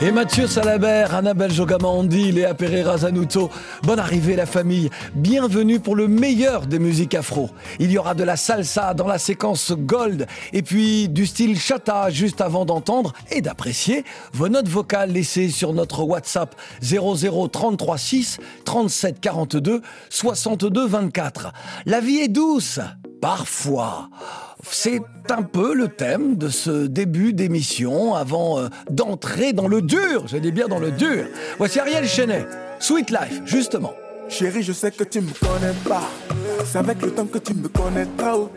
Et Mathieu Salabert, Annabelle Jogamandi, Léa Pereira Zanuto. Bonne arrivée la famille. Bienvenue pour le meilleur des musiques afro. Il y aura de la salsa dans la séquence Gold et puis du style chata juste avant d'entendre et d'apprécier vos notes vocales laissées sur notre WhatsApp 00336 37 42 62 24. La vie est douce. Parfois. C'est un peu le thème de ce début d'émission avant euh, d'entrer dans le dur. Je dis bien dans le dur. Voici Ariel Chenet, Sweet Life, justement. Chérie, je sais que tu me connais pas. C'est avec le temps que tu me connaîtras. Oh.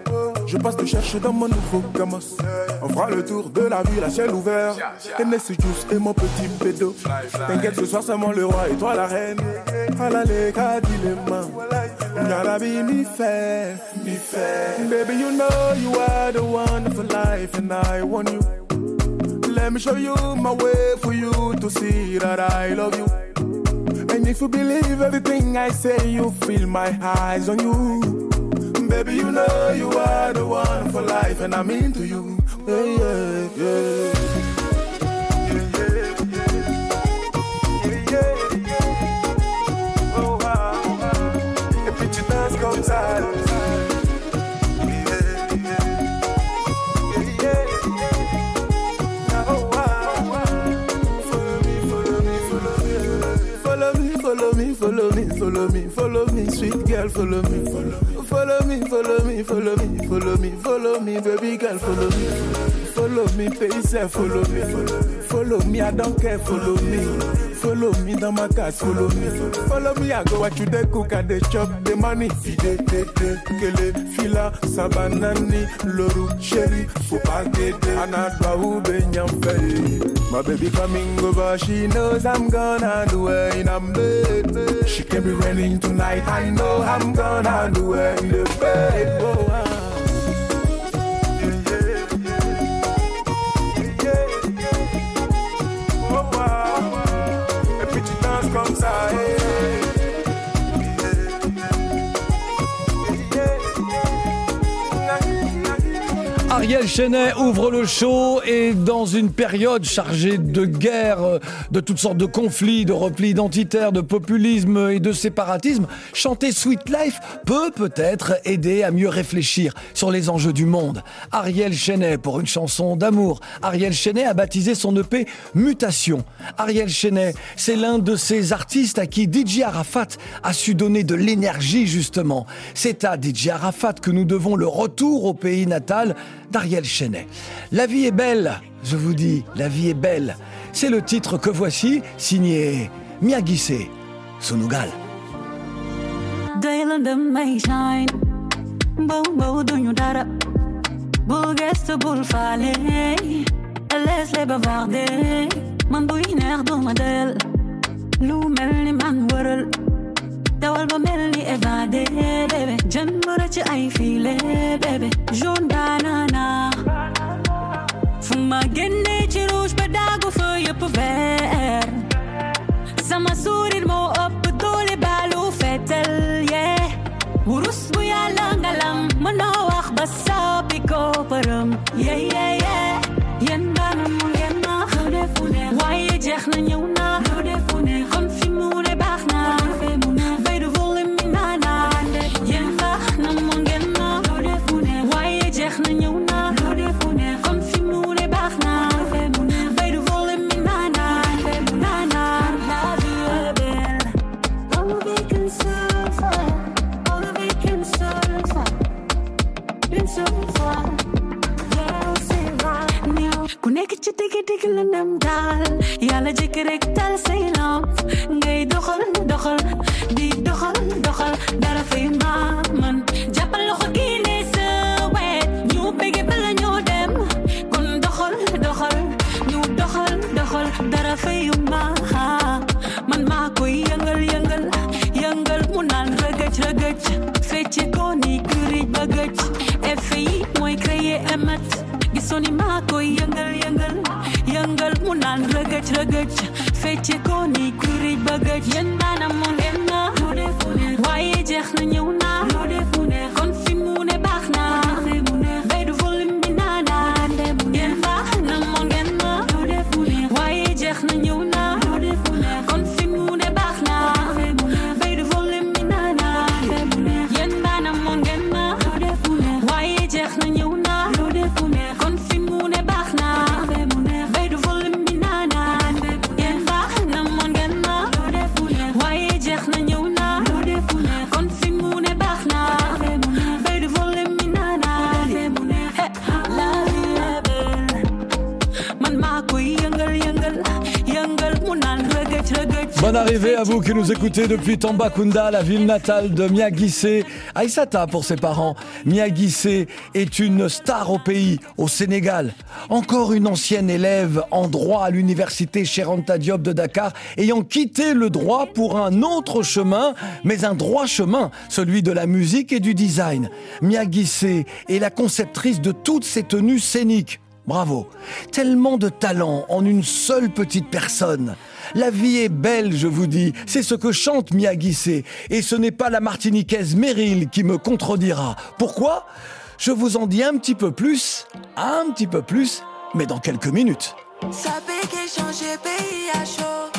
Je passe te chercher dans mon nouveau gamos. On fera le tour de la ville à ciel ouvert. Hennessy Juice et mon petit pédo. T'inquiète, ce soir c'est moi le roi et toi la reine. La lega, dilemme. Nyalabi, mi fait, mi fait. Baby, you know you are the one for life and I want you. Let me show you my way for you to see that I love you. And if you believe everything I say, you feel my eyes on you. Baby, you know you are the one for life, and I'm into you. Yeah, yeah, yeah. Follow me, follow me, sweet girl, follow me, follow, me, follow me, follow me, follow me, follow me, baby girl, follow me, follow me, pay follow me, follow me, I don't care, follow me, follow me dans ma case, follow me, follow me, I go what you dey cook and dey chop the money, fide, de, de, kele, fila, sabanani, loru, faut pas guetter, anadwa ube nyampe, my baby coming over, she knows I'm gonna do it in a bed. She can be raining tonight. I know I'm gonna do it in the bed. Oh, ah. Ariel Chenet ouvre le show et dans une période chargée de guerre, euh, de toutes sortes de conflits, de replis identitaires, de populisme et de séparatisme, chanter Sweet Life peut peut-être aider à mieux réfléchir sur les enjeux du monde. Ariel Chenet pour une chanson d'amour. Ariel Chenet a baptisé son EP Mutation. Ariel Chenet, c'est l'un de ces artistes à qui DJ Arafat a su donner de l'énergie justement. C'est à DJ Arafat que nous devons le retour au pays natal La vie est belle, je vous dis, la vie est belle. C'est le titre que voici, signé Miyagise Sunugal. ده اول ما ملي evade baby. جنبنا ci I feel it baby. جون بانانا فما جنة جروش بداقو في يبوفير سما سوري المو أب دولي بالو فتل yeah. ورسبو يا لنغلم منوخ بسابي كوبرم yeah yeah yeah. ينبانم ينا خلفونا وايجي اخنا نيونا ku nek ci tege tege la nam dal. Yalla jek rek tal say lam ngay doxal doxal di doxal doxal dara fay ma man jappal loxo gi ne se wet ñu bege bal ñu dem. Kon doxal doxal ñu doxal doxal dara fay ma man ma koy yengal yengal yengal mu nan regej regej fecc ko ni kuri bagej konimako yëngal yëngal yëngal mu naan rëgëj rëgëj feche koni kuri kurij bagëj yéen baana mu dem na waaye jeex na ñëw Bonne arrivée à vous qui nous écoutez depuis Tambacounda, la ville natale de Miagissé. Aïssata pour ses parents. Miagissé est une star au pays, au Sénégal. Encore une ancienne élève en droit à l'université Cheranta Diop de Dakar, ayant quitté le droit pour un autre chemin, mais un droit chemin, celui de la musique et du design. Miagissé est la conceptrice de toutes ces tenues scéniques. Bravo. Tellement de talent en une seule petite personne. La vie est belle, je vous dis. C'est ce que chante Miyagi Et ce n'est pas la martiniquaise Meryl qui me contredira. Pourquoi? Je vous en dis un petit peu plus, un petit peu plus, mais dans quelques minutes. Changer pays à chaud,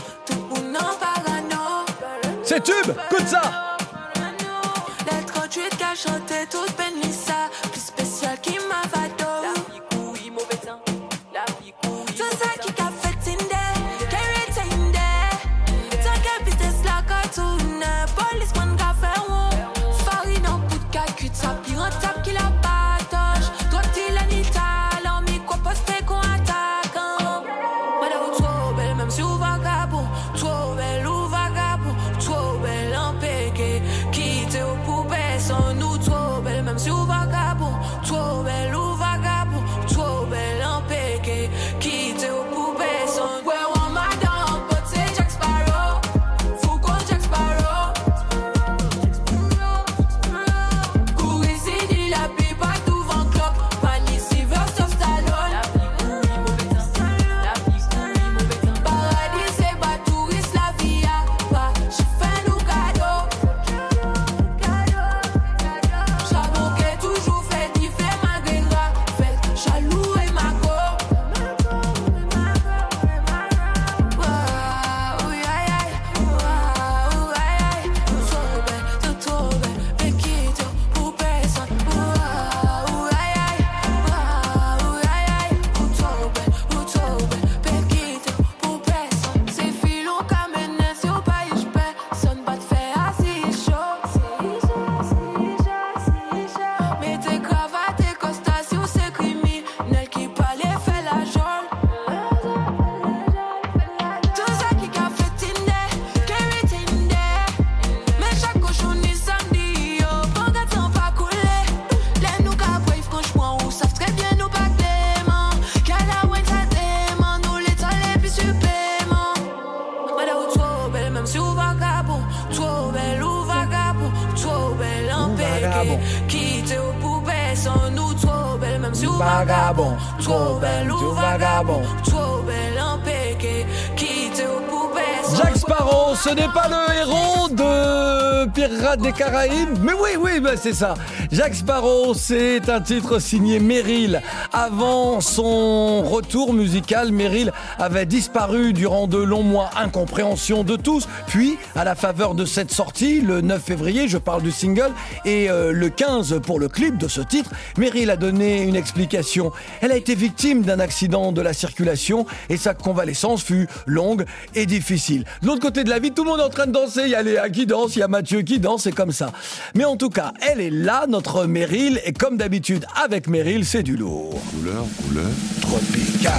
des Caraïbes, mais oui, oui, ben c'est ça. Jack Sparrow, c'est un titre signé Meryl. Avant son retour musical, Meryl avait disparu durant de longs mois, incompréhension de tous. Puis, à la faveur de cette sortie, le 9 février, je parle du single, et euh, le 15 pour le clip de ce titre, Meryl a donné une explication. Elle a été victime d'un accident de la circulation et sa convalescence fut longue et difficile. De l'autre côté de la vie, tout le monde est en train de danser. Il y a Léa qui danse, il y a Mathieu qui danse, c'est comme ça. Mais en tout cas, elle est là, notre Meryl, et comme d'habitude, avec Meryl, c'est du lourd. Couleur, couleur. Tropical.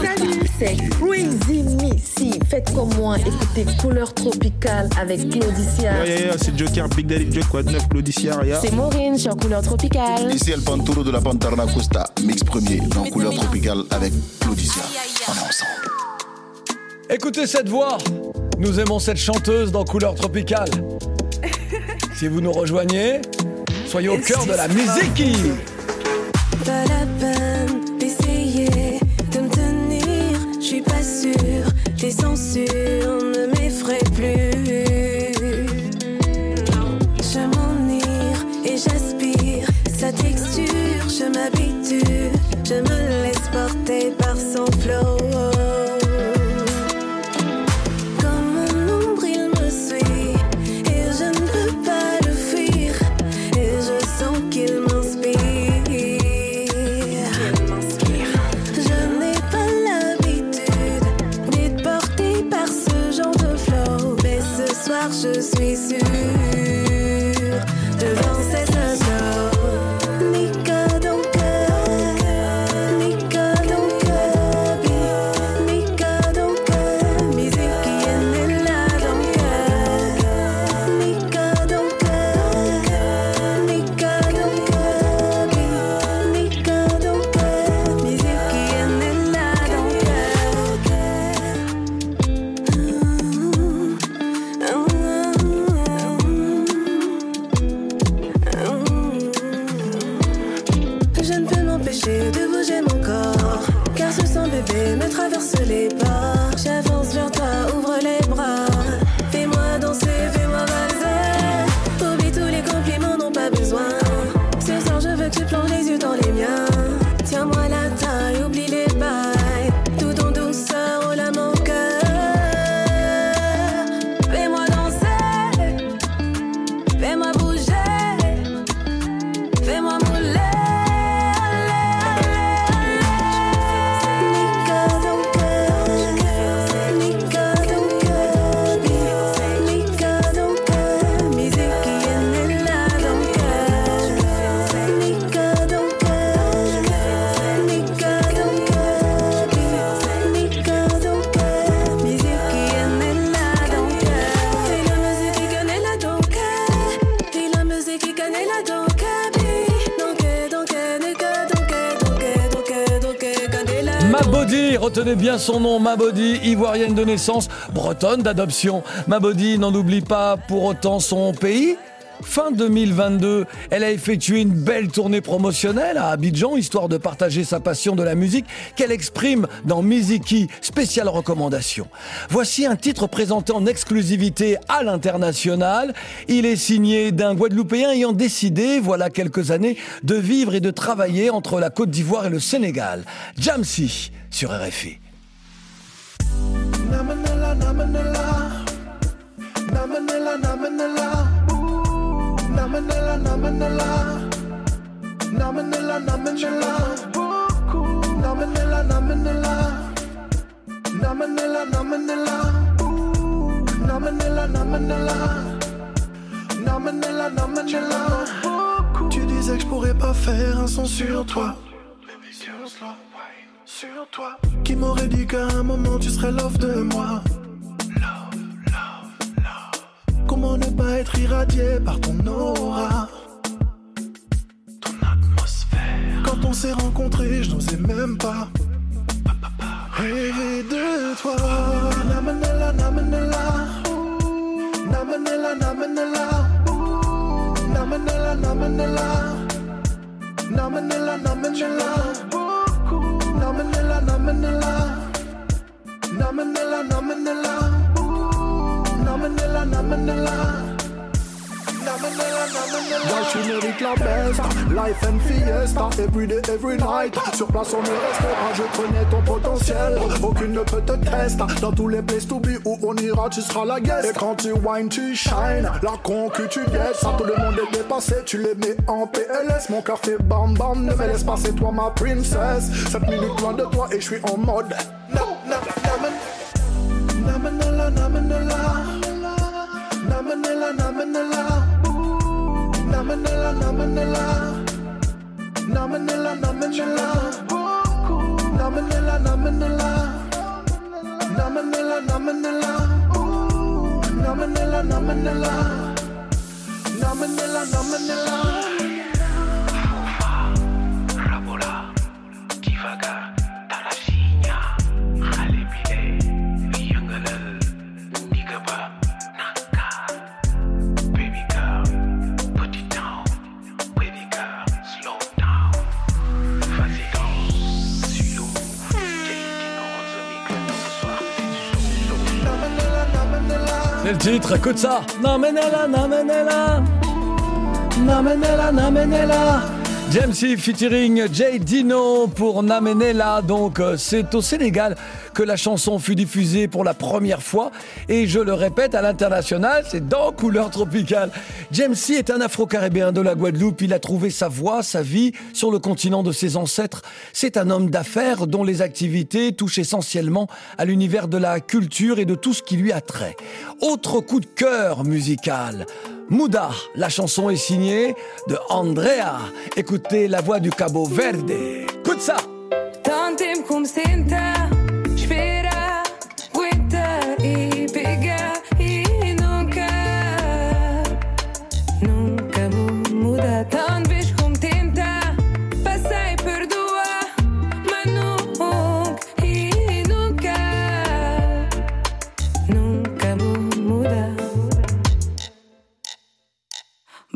Salut, c'est Crazy Missy. Faites comme moi, écoutez Couleur Tropicale avec Claudicia. Yeah, yeah, yeah, c'est Joker, Big Daddy Joke, quoi de neuf, Claudicia, Ria. C'est Maureen sur Couleur Tropicale. Ici El Panturo de la Pantarna Costa, mix premier dans couleur tropicale avec Claudicia. On est ensemble. Écoutez cette voix. Nous aimons cette chanteuse dans Couleur Tropicale. Si vous nous rejoignez, soyez au cœur de la musique. Pas la peine d'essayer de me tenir, je suis pas sûre. les censures ne je suis sûre retenez bien son nom, Mabody, ivoirienne de naissance, bretonne d'adoption. Mabody n'en oublie pas pour autant son pays. Fin 2022, elle a effectué une belle tournée promotionnelle à Abidjan, histoire de partager sa passion de la musique qu'elle exprime dans Miziki, spéciale recommandation. Voici un titre présenté en exclusivité à l'international. Il est signé d'un Guadeloupéen ayant décidé, voilà quelques années, de vivre et de travailler entre la Côte d'Ivoire et le Sénégal. Jamsi sur RFI. Namanela. Namanela, namanela. Ooh. Namanela, namanela. Namanela, namanela. Ooh. Namanela, namanela. Namanela, namanela. Ooh. Tu disais que je pourrais pas faire un son sur toi. Sur toi. Qui m'aurait dit qu'à un moment tu serais love de moi. Comment ne pas être irradié par ton aura? Ton atmosphère. Quand on s'est rencontrés, je n'osais même pas Rêver de toi est restaurant, je connais ton potentiel. Aucune ne peut te tester. Dans tous les places to be où on ira, tu seras la guest. Et quand tu wine, tu shine. La con que tu guettes, ça tout le monde est dépassé. Tu les mets en PLS. Mon cœur fait bam bam. Ne me laisse pas, c'est toi ma princesse. 7 minutes loin de toi et je suis en mode. C'est le titre, écoute ça. Namenela, namenela. Namenela, namenela. James C featuring Jay Dino pour Namenela. Donc, euh, c'est au Sénégal que la chanson fut diffusée pour la première fois. Et je le répète, à l'international, c'est dans Couleur Tropicale. James C est un afro-caribéen de la Guadeloupe. Il a trouvé sa voie, sa vie sur le continent de ses ancêtres. C'est un homme d'affaires dont les activités touchent essentiellement à l'univers de la culture et de tout ce qui lui a. Autre coup de cœur musical. Mouda, la chanson est signée de Andrea. Écoutez la voix du Cabo Verde. Écoute ça.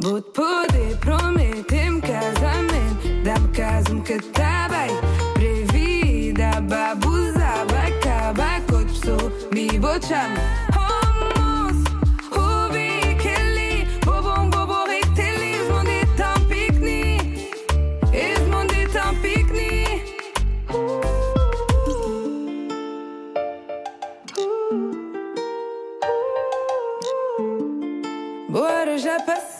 Буд-буди прометим казамен Дам казам катабай Преви да бабу забак Табак от псу ми бочам Bora já passou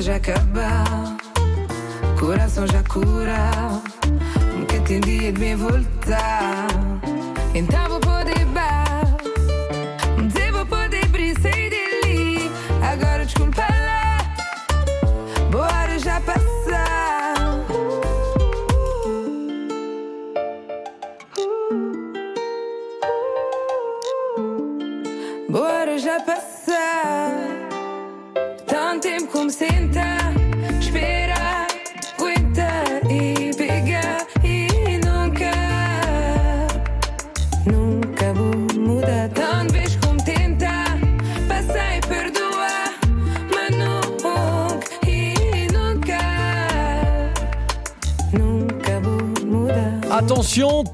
já acabou, coração já curou. Nunca tem dia de me voltar. Então vou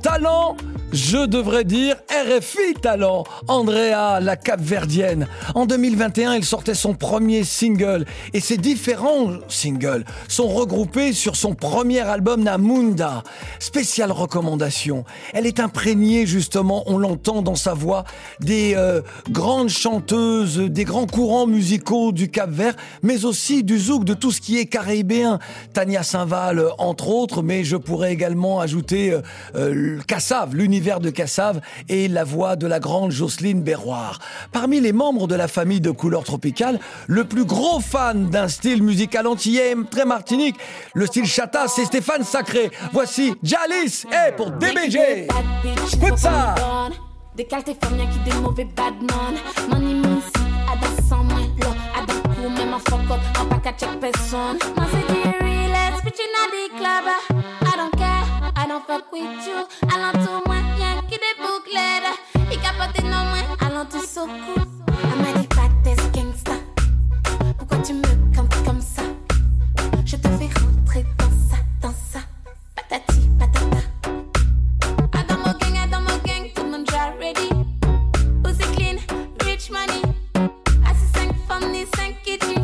Talent je devrais dire RFI Talent, Andrea, la Cap-Verdienne. En 2021, elle sortait son premier single et ces différents singles sont regroupés sur son premier album Namunda. Spéciale recommandation. Elle est imprégnée justement, on l'entend dans sa voix, des euh, grandes chanteuses, des grands courants musicaux du Cap-Vert, mais aussi du zouk, de tout ce qui est caribéen. Tania Saint-Val, entre autres, mais je pourrais également ajouter euh, euh, l'univers de Cassave et la voix de la grande Jocelyne Berroir. Parmi les membres de la famille de couleur tropicale, le plus gros fan d'un style musical antillais, très martinique, le style chata, c'est Stéphane Sacré. Voici Jalis et pour DBG. Écoute ça Des Californiens qui des mauvais bad man. Money means Ada sans moi Lo, ada cool Même un fuck up Un pack à check personne. Moi c'est du relax Bitch in the club. I don't care I don't fuck with you. Alentour moi Y'a qui des capote non moi Alentour so cool I m'a dit pas tes gangsta Pourquoi tu me cantes comme ça? Je te fais rentrer dans ça Dans ça Patati patata I don't more gang, don't more gang, tout le monde déjà ready. Pussy clean, rich money. Assis 5 femmes, ni 5 kitty.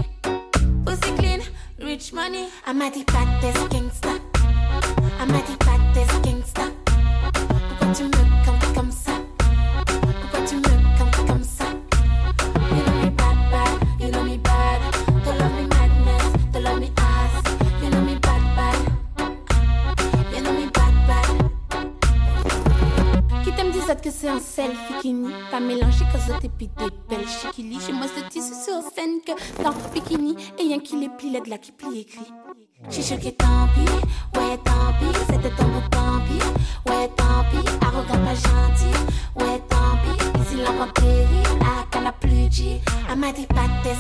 Pussy clean, rich money. The baddest gangsta. I'm c'est un selfie qui nie. Pas mélangé cause t'es pis des belles chiquili J'ai moins de tissu sur scène que dans bikini. Et y'en qui les plie l'aide là qui plie écrit. J'suis choqué tant pis, ouais tant pis. C'était ton bout tant pis, ouais tant pis. Arrogant pas gentil, ouais tant pis. Ici l'avant péri, à qu'à la plus G I m'a dit pas tes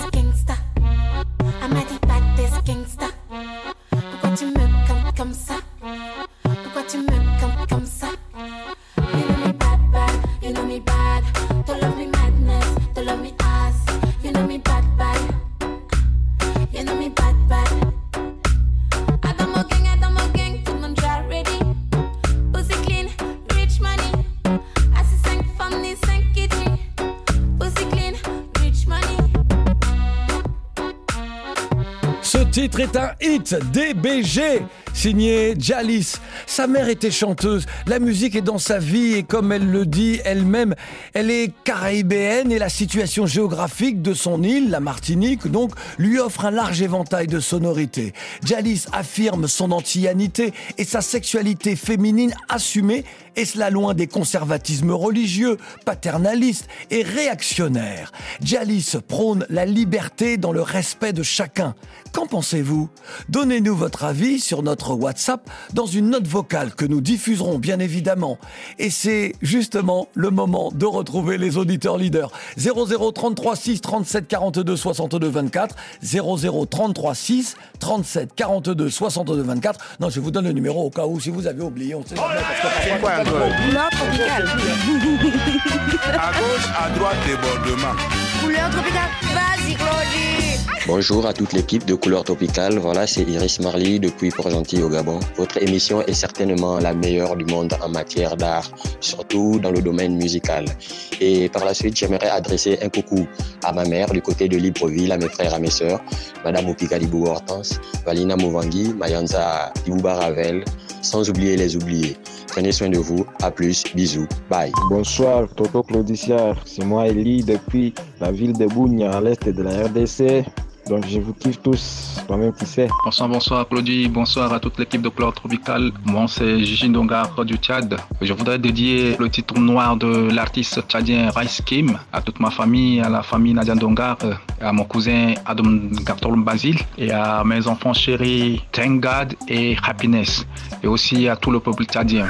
titre est un hit, DBG, signé Jalis. Sa mère était chanteuse, la musique est dans sa vie et comme elle le dit elle-même, elle est caribéenne et la situation géographique de son île, la Martinique, donc, lui offre un large éventail de sonorités. Jalis affirme son antillanité et sa sexualité féminine assumée et cela loin des conservatismes religieux, paternalistes et réactionnaires. Jalis prône la liberté dans le respect de chacun. Qu'en pensez-vous? Donnez-nous votre avis sur notre WhatsApp dans une note vocale que nous diffuserons bien évidemment. Et c'est justement le moment de retrouver les auditeurs leaders. 0033 6 37 42 62 24 0033 6 37 42 62 24. Non, je vous donne le numéro au cas où si vous avez oublié. On sait jamais, parce que Couleur tropicale. À gauche, à droite, débordement. Couleur tropicale. Vas-y, Claudie. Bonjour à toute l'équipe de Couleur Tropicale. Voilà, c'est Iris Marley depuis Port-Gentil au Gabon. Votre émission est certainement la meilleure du monde en matière d'art, surtout dans le domaine musical. Et par la suite, j'aimerais adresser un coucou à ma mère du côté de Libreville, à mes frères, à mes sœurs, Madame Opika Dibou Hortense, Valina Movangi, Mayanza Dibouba Ravel, sans oublier les oubliés. Prenez soin de vous. À plus. Bisous. Bye. Bonsoir, Toto Claudiciar. C'est moi, Elie, depuis la ville de Bougne, à l'est de la RDC. Donc, je vous kiffe tous, toi-même qui sais. Bonsoir, bonsoir Claudie, bonsoir à toute l'équipe de Couleur Tropicale. Moi, c'est Gigi Ndongar du Tchad. Je voudrais dédier le titre noir de l'artiste tchadien Rice Kim à toute ma famille, à la famille Nadia Ndongar, euh, à mon cousin Adam Gartolom Basile et à mes enfants chéris Tengad et Happiness. Et aussi à tout le peuple tchadien.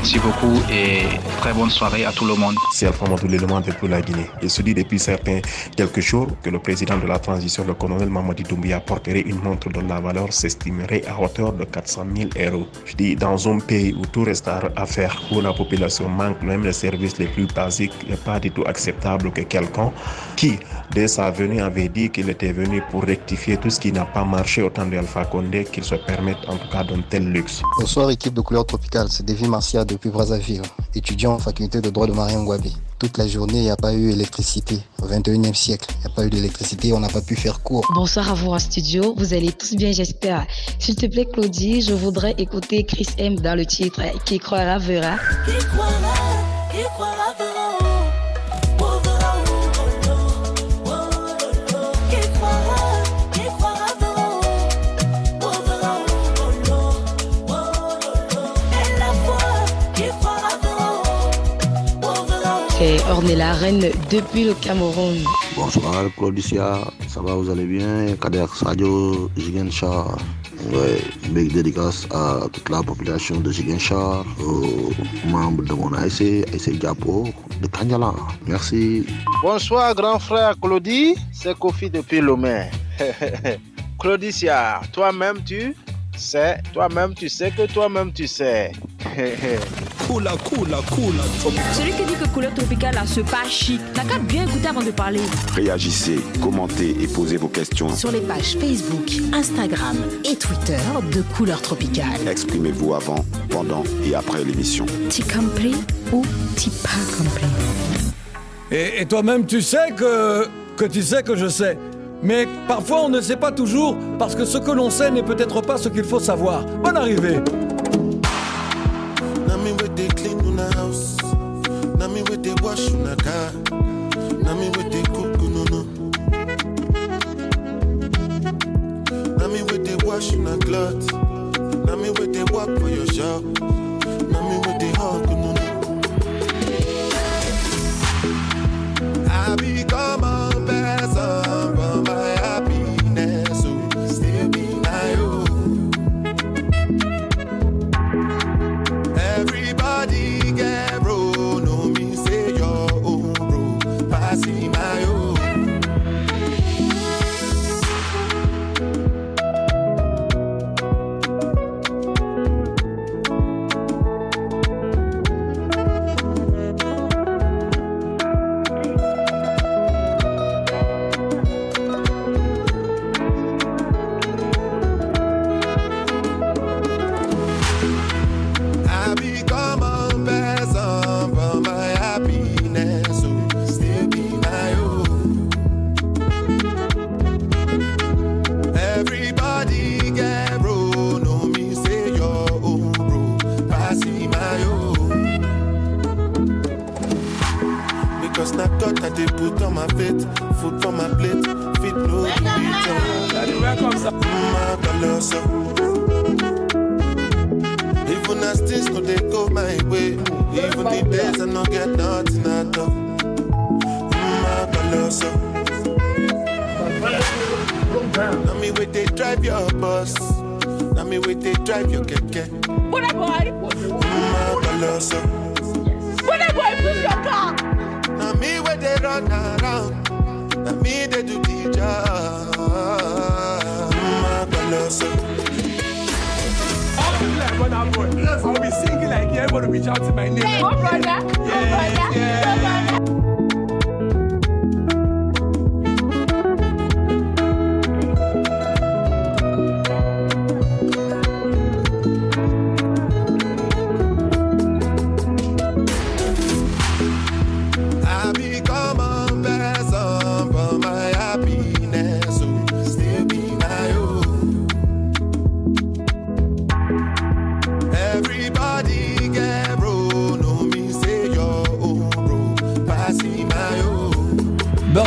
Merci beaucoup et très bonne soirée à tout le monde. C'est Alpha Madou, l'élément depuis la Guinée. Il se dit depuis certains quelques jours que le président de la transition, le colonel Mamadi Doumbia, porterait une montre dont la valeur s'estimerait à hauteur de 400 000 euros. Je dis, dans un pays où tout reste à faire, où la population manque même les services les plus basiques, n'est pas du tout acceptable que quelqu'un qui, dès sa venue, avait dit qu'il était venu pour rectifier tout ce qui n'a pas marché au temps d'Alpha Condé, qu'il se permette en tout cas d'un tel luxe. Bonsoir équipe de couleur tropicale, c'est David Marcia depuis Brazzaville, étudiant en faculté de droit de Mariam Ngouabi. Toute la journée, il n'y a pas eu électricité. Au 21e siècle, il n'y a pas eu d'électricité, on n'a pas pu faire cours. Bonsoir à vous en studio, vous allez tous bien j'espère. S'il te plaît Claudie, je voudrais écouter Chris M dans le titre Qui croira verra. Qui croira, qui croira verra. Ornella Reine depuis le Cameroun. Bonsoir Claudicia, ça va, vous allez bien? Kader Sadio, Jigenchar. Ouais, big dédicace à toute la population de Jigenchar, aux membres de mon ASC, ASC Diapo, de Kanyala. Merci. Bonsoir, grand frère Claudie. C'est Kofi depuis Lomé. Claudicia, toi-même tu? Sais, toi-même tu sais que toi-même tu sais. Coula, coula, coula. Celui qui dit que couleur tropicale a ce pas chic, n'a qu'à bien écouter avant de parler. Réagissez, commentez et posez vos questions. Sur les pages Facebook, Instagram et Twitter de Couleur Tropicale. Exprimez-vous avant, pendant et après l'émission. T'y compris ou t'y pas compris? Et, et toi-même, tu sais que, que tu sais que je sais. Mais parfois, on ne sait pas toujours parce que ce que l'on sait n'est peut-être pas ce qu'il faut savoir. Bonne arrivée.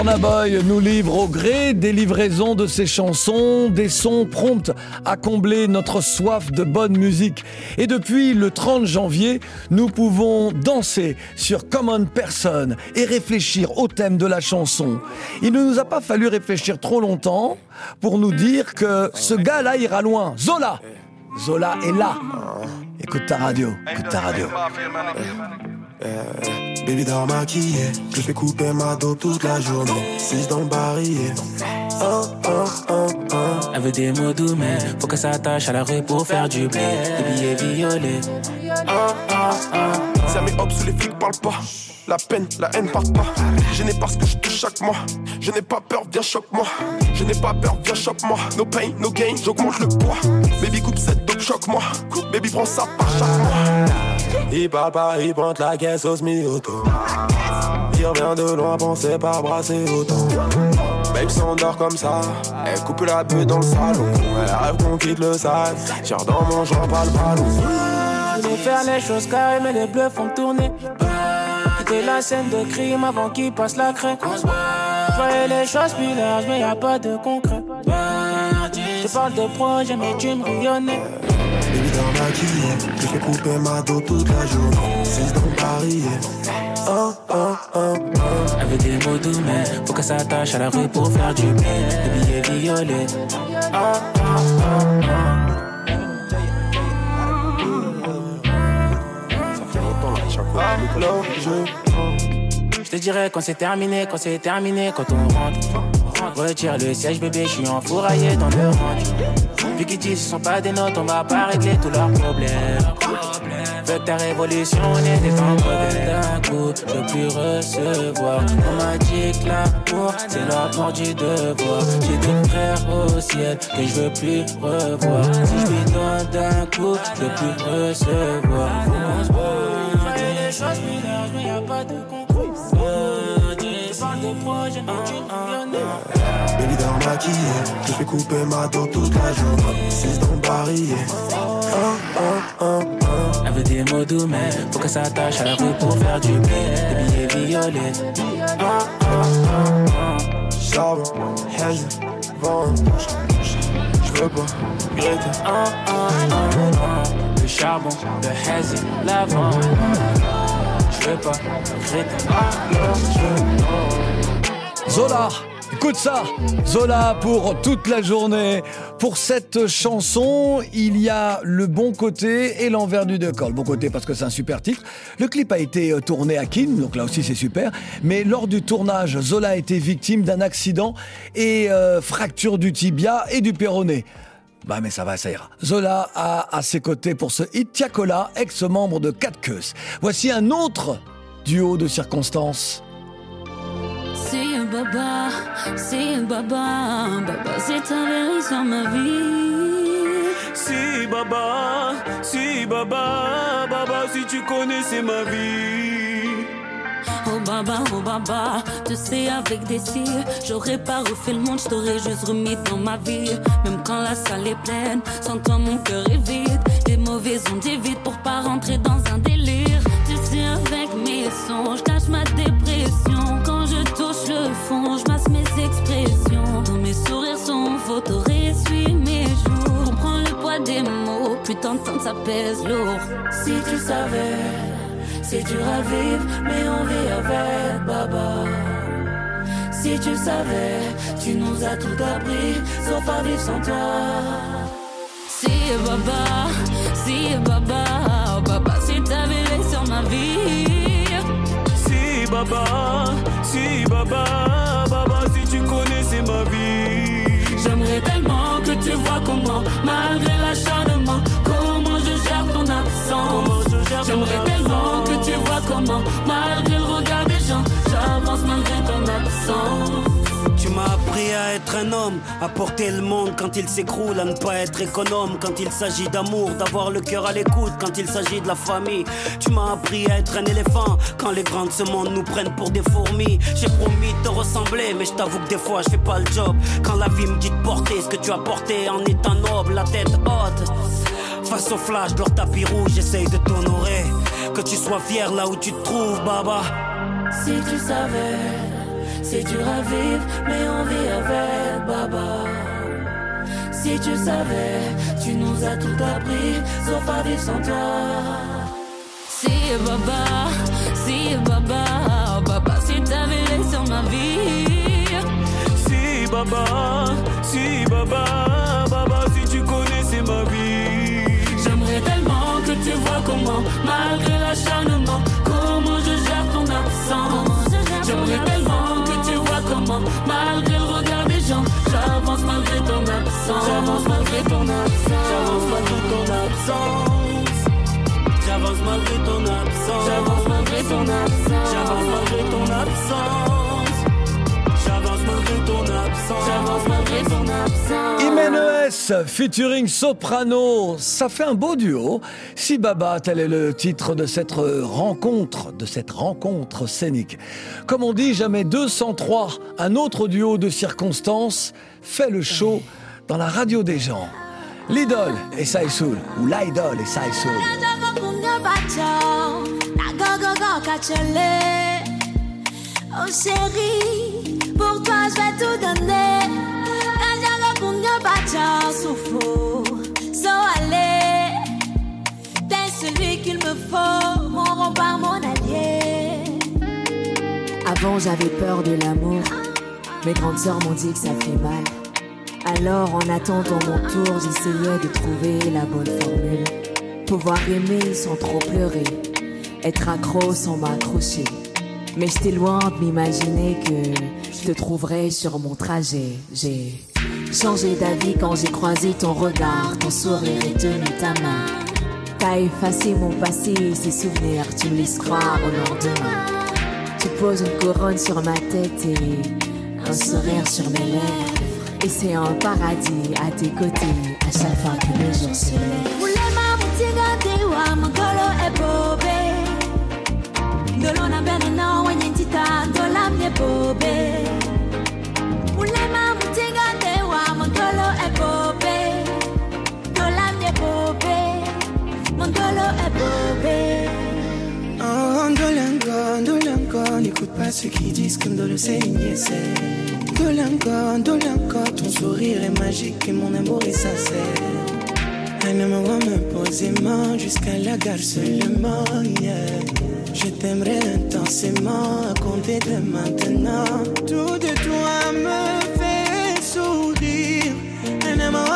Burna nous livre au gré des livraisons de ses chansons, des sons prompts à combler notre soif de bonne musique. Et depuis le 30 janvier, nous pouvons danser sur Common Person et réfléchir au thème de la chanson. Il ne nous a pas fallu réfléchir trop longtemps pour nous dire que ce gars-là ira loin. Zola Zola est là. Écoute ta radio, écoute ta radio. Euh, baby dans maquillé, je fais couper ma dos toute la journée. 6 dans le barillet. Oh, oh, oh, oh. Elle veut des mots doux, mais faut qu'elle s'attache à la rue pour faire du blé. Des billets violets. Ça met hop sous les flics parle pas. La peine, la haine part pas. Je n'ai pas ce que je touche chaque mois. Je n'ai pas peur, viens choque-moi. Je n'ai pas peur, viens choque-moi. No pain, no gain, j'augmente le poids. Baby coupe cette dope, choque-moi. Baby prends ça par chaque mois. Il parle pas, il pointe la caisse au semi-auto. Il revient de loin, pensez pas brasser autant. Babe s'endort comme ça, elle coupe la bulle dans le salon. Elle rêve qu'on quitte le sale. Tire dans mon genre, pas le ballon. Je voulais faire les choses carrées, mais les bleus font tourner. Quitter la scène de crime avant qu'il passe la craie. Je voyais les choses plus larges, mais y a pas de concret. Je parle de projet, mais tu me rayonnais. Baby dans maquillé, je fais couper ma dos toute la journée. 6 dans barillet. Oh, oh, oh, oh. Elle veut des mots doux, mais faut qu'elle s'attache à la rue pour faire du blé. Des billets violets. Oh, oh, oh, oh. Je te dirais quand c'est terminé, quand c'est terminé, quand on rentre. Retire le siège bébé, je suis enfouraillé dans le range. Vu qu'ils disent ce sont pas des notes, on va pas régler tous leurs problèmes. Fais ta révolution, on était en. D'un coup, je plus recevoir. On m'a dit que l'amour, c'est l'amour du devoir. J'ai des frères au ciel que je veux plus revoir. Si je lui donne d'un coup, je plus recevoir. Se les choses larges, mais y a pas de de projet, mais tu me Baby dans maquillé, je fais couper ma dos toute la journée. 6 dans le barillet. Oh. Elle veut des mots doux, mais faut qu'elle s'attache à la rue pour faire du blé. Des billets violets. Charbon, haine, vent. Je veux pas oh. Le charbon, le hazy, l'avant. Zola Écoute ça, Zola pour toute la journée. Pour cette chanson, il y a le bon côté et l'envers du décor. Le bon côté parce que c'est un super titre. Le clip a été euh, tourné à Kim, donc là aussi c'est super. Mais lors du tournage, Zola a été victime d'un accident et euh, fracture du tibia et du péroné. Bah mais ça va, ça ira. Zola a à ses côtés pour ce hit Tiakola, ex-membre de Cat Queues. Voici un autre duo de circonstances. C'est Baba, c'est Baba, Baba, c'est ta vérité sur ma vie. Si Baba, si Baba, Baba, si tu connaissais ma vie. Baba, oh Baba, tu sais avec des cils, j'aurais pas refait le monde, je t'aurais juste remis dans ma vie. Même quand la salle est pleine, sans toi mon cœur est vide. Les mauvaises ondes j'évite pour pas rentrer dans un délire. Tu sais avec mes sons, je cache ma dépression. Quand je touche le fond, je mes expressions. Dans mes sourires sont faux, t'essuies mes jours. Comprends le poids des mots, plus t'entends, ça pèse lourd. Si tu savais, c'est dur à vivre, mais on vit avec Baba. Si tu savais, tu nous as tout appris, sauf à vivre sans toi. Si Baba, si Baba, Baba, si t'avais sur ma vie. Si Baba, si Baba, Baba, si tu connaissais ma vie. J'aimerais tellement que tu vois comment, malgré l'acharnement, comment tu m'as appris à être un homme, à porter le monde quand il s'écroule, à ne pas être économe quand il s'agit d'amour, d'avoir le cœur à l'écoute quand il s'agit de la famille. Tu m'as appris à être un éléphant quand les grands de ce monde nous prennent pour des fourmis. J'ai promis de te ressembler, mais je t'avoue que des fois je pas le job. Quand la vie me dit de porter ce que tu as porté en étant noble, la tête haute. Face au flash de leur tapis rouge, j'essaye de t'honorer. Que tu sois fier là où tu te trouves, Baba. Si tu savais, c'est dur à vivre, mais on vit avec Baba. Si tu savais, tu nous as tout appris, sauf à vivre sans toi. Si Baba, si Baba, Baba, si t'avais sur ma vie. Si Baba, si Baba, Baba, si tu connaissais ma vie. Comment, malgré l'acharnement, comment je gère ton absence. J'aimerais tellement que tu vois comment, malgré le regard des gens, j'avance malgré ton absence. J'avance malgré ton absence. J'avance malgré ton absence. J'avance malgré ton absence. J'avance malgré ton absence. J'avance malgré ton absence. J'avance malgré ton absence. J'avance malgré ton absence. Imenes featuring Soprano, ça fait un beau duo. Si Baba, tel est le titre de cette rencontre, de cette rencontre scénique. Comme on dit, jamais 203, un autre duo de circonstances fait le show dans la radio des gens. L'idole et Saïsoul, ou l'idole et Saïsoul. Oh chérie, pour toi je vais tout donner. Mon rempart, mon allié. Avant j'avais peur de l'amour, mes grandes sœurs m'ont dit que ça fait mal. Alors en attendant mon tour, j'essayais de trouver la bonne formule. Pouvoir aimer sans trop pleurer, être accro sans m'accrocher. Mais j'étais loin de m'imaginer que je te trouverais sur mon trajet. J'ai changé d'avis quand j'ai croisé ton regard, ton sourire et tenu ta main. T'as effacé mon passé, ces souvenirs, tu me laisses croire au lendemain. Tu poses une couronne sur ma tête et un sourire sur mes lèvres. Et c'est un paradis à tes côtés à chaque fois que le jour se lève. Pas ceux qui disent que Ndolo c'est une niaiserie. Ndolango, Ndolango, ton sourire est magique et mon amour est sincère. Va me poser main jusqu'à la gare seulement. Je t'aimerai intensément à compter de maintenant. Tout de toi me fait sourire. Un amour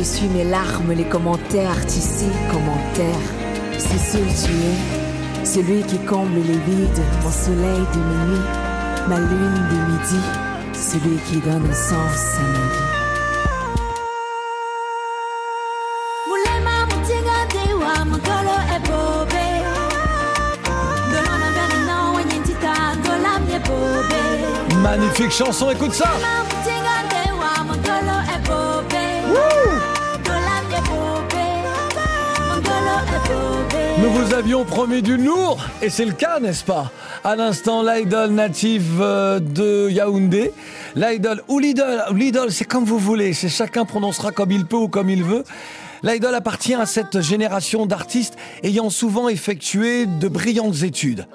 essuie mes larmes, les commentaires, tissés commentaires. C'est ce que tu es, celui qui comble les vides, mon soleil de minuit, ma lune de midi, celui qui donne sens à ma vie. Magnifique chanson, écoute ça! Nous vous avions promis du lourd, et c'est le cas, n'est-ce pas? À l'instant, l'idole native euh, de Yaoundé, l'idole ou l'idole c'est comme vous voulez, c'est chacun prononcera comme il peut ou comme il veut. L'idole appartient à cette génération d'artistes ayant souvent effectué de brillantes études.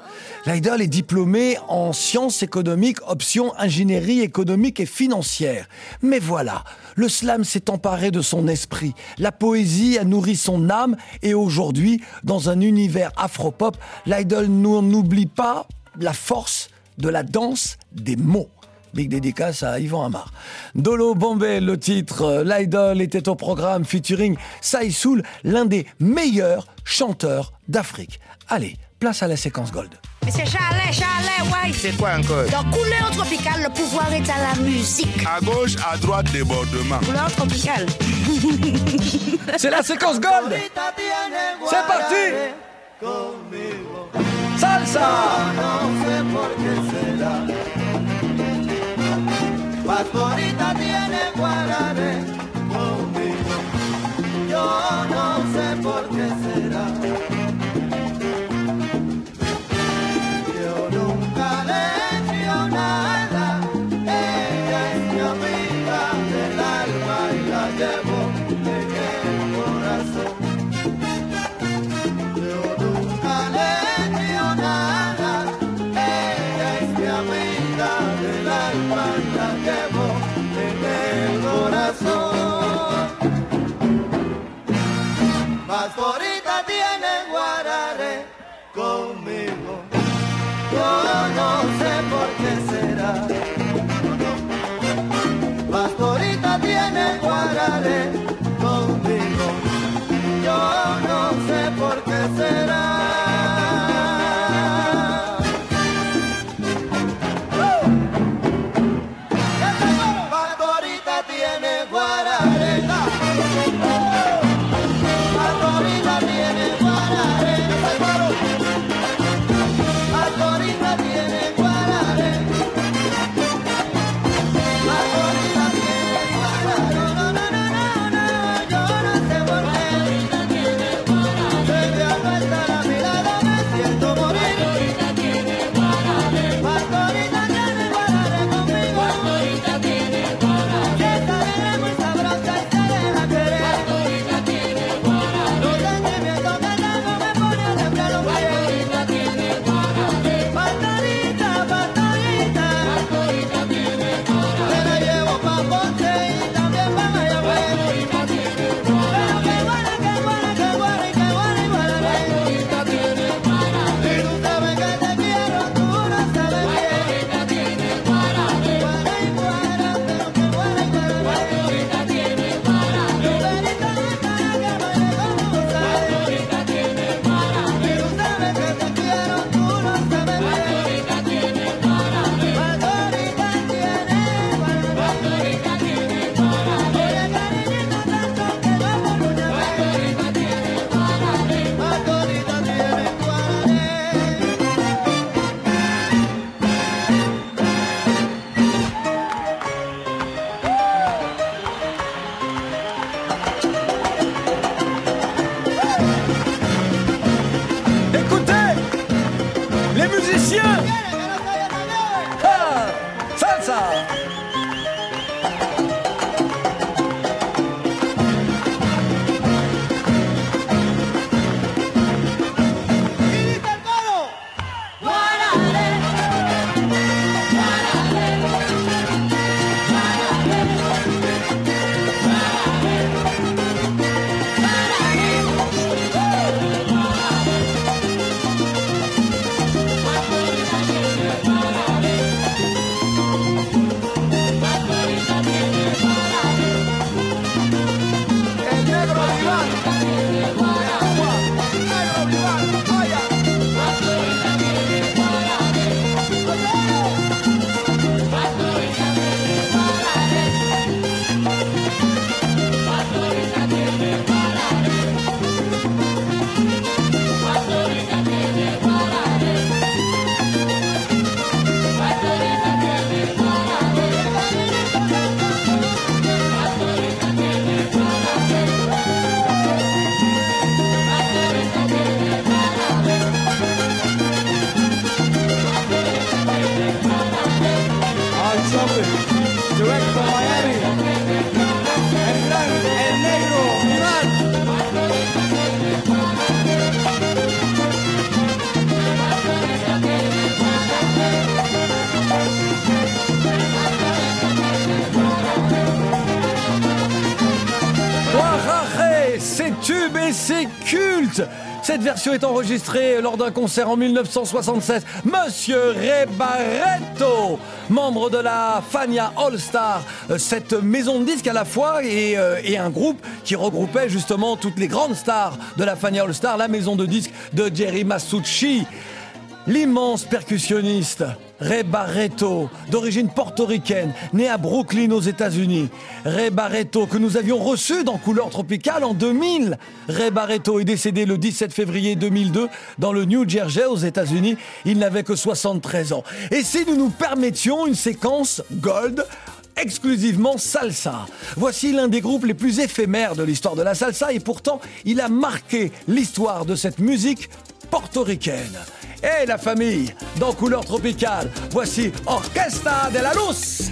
L'idole est diplômée en sciences économiques, option ingénierie économique et financière. Mais voilà, le slam s'est emparé de son esprit. La poésie a nourri son âme et aujourd'hui, dans un univers afropop, l'idole n'oublie pas la force de la danse des mots. Big dédicace à Yvan Amar. Dolo Bombay, le titre. euh, L'Idol était au programme featuring Saïsoul, l'un des meilleurs chanteurs d'Afrique. Allez, place à la séquence Gold. Monsieur Charlet, Charlet, ouais. C'est quoi encore? Dans Couleur tropicale, le pouvoir est à la musique. À gauche, à droite, débordement. Couleur tropicale. C'est la séquence Gold C'est parti Salsa Pastorita tiene guarare conmigo. Yo no sé por qué será. Version est enregistrée lors d'un concert en 1976. Monsieur Ray membre de la Fania All Star, euh, cette maison de disques à la fois et, euh, et un groupe qui regroupait justement toutes les grandes stars de la Fania All Star, la maison de disques de Jerry Masucci. L'immense percussionniste Ray Barretto, d'origine portoricaine, né à Brooklyn aux États-Unis. Ray Barretto, que nous avions reçu dans Couleur Tropicale en 2000. Ray Barretto est décédé le 17 février 2002 dans le New Jersey aux États-Unis. Il n'avait que 73 ans. Et si nous nous permettions une séquence Gold exclusivement salsa. Voici l'un des groupes les plus éphémères de l'histoire de la salsa et pourtant il a marqué l'histoire de cette musique portoricaine. Et la famille, dans Couleur Tropicale, voici Orquesta de la Luz.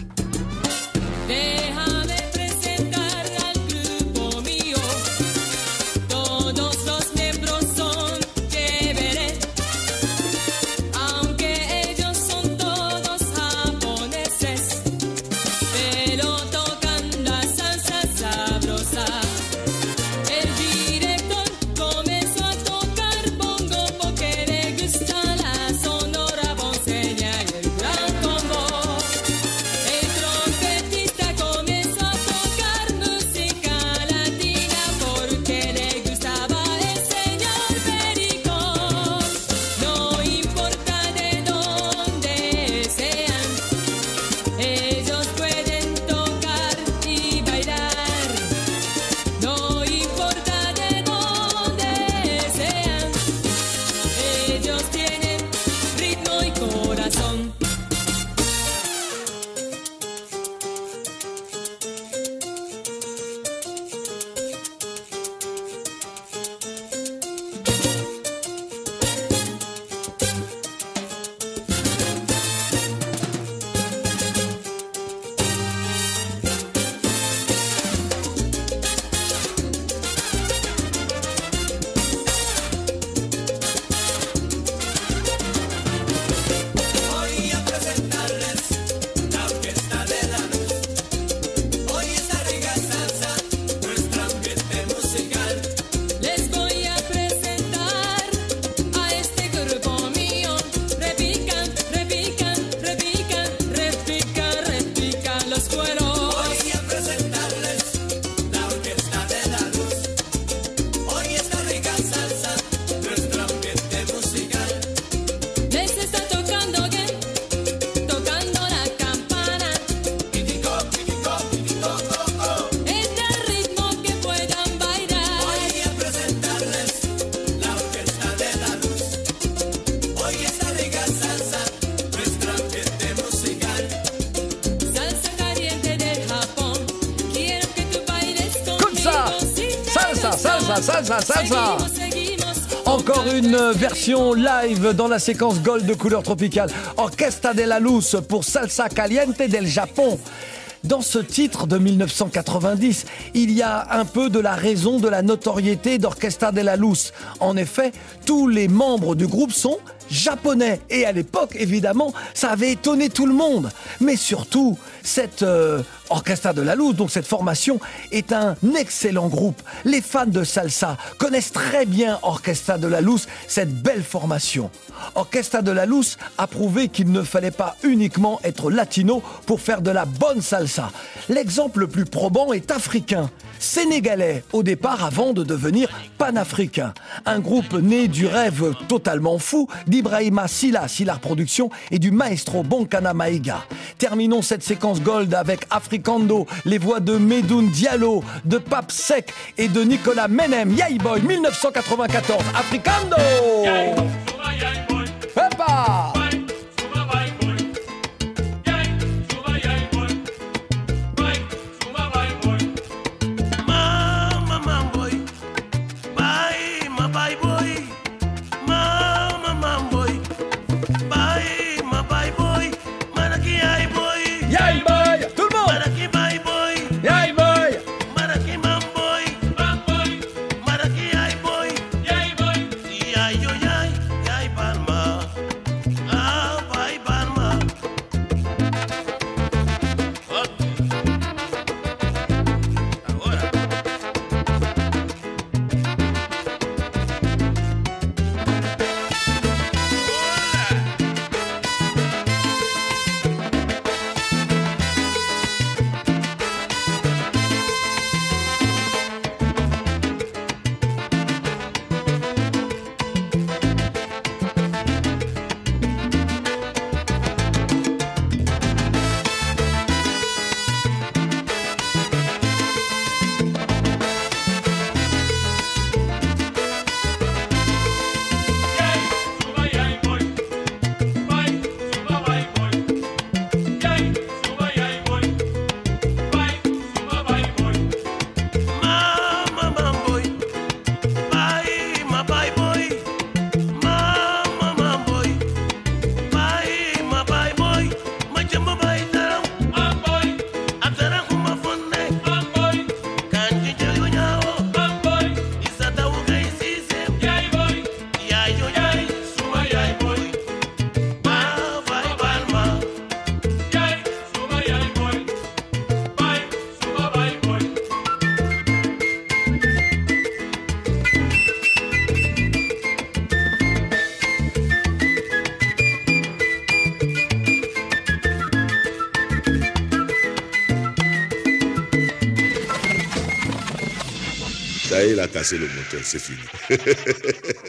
Live dans la séquence Gold de couleur tropicale. Orquesta de la Luz pour Salsa Caliente del Japon. Dans ce titre de 1990, il y a un peu de la raison de la notoriété d'Orquesta de la Luz. En effet, tous les membres du groupe sont japonais. Et à l'époque, évidemment, ça avait étonné tout le monde. Mais surtout, cette euh, Orquesta de la Luz, donc cette formation, est un excellent groupe. Les fans de salsa connaissent très bien Orquesta de la Luz, cette belle formation. Orquesta de la Luz a prouvé qu'il ne fallait pas uniquement être latino pour faire de la bonne salsa. L'exemple le plus probant est africain. Sénégalais au départ avant de devenir panafricain. Un groupe né du rêve totalement fou d'Ibrahima Silla, Sillar Productions et du maestro Bonkana Maïga. Terminons cette séquence gold avec Africando, les voix de Medoun Diallo, de Pape Sec et de Nicolas Menem, Yay Boy 1994. Africando! A cassé le moteur, c'est fini.